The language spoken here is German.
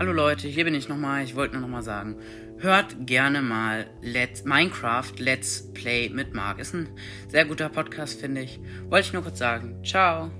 Hallo Leute, hier bin ich nochmal. Ich wollte nur nochmal sagen, hört gerne mal Let's Minecraft Let's Play mit Marc. Ist ein sehr guter Podcast, finde ich. Wollte ich nur kurz sagen. Ciao.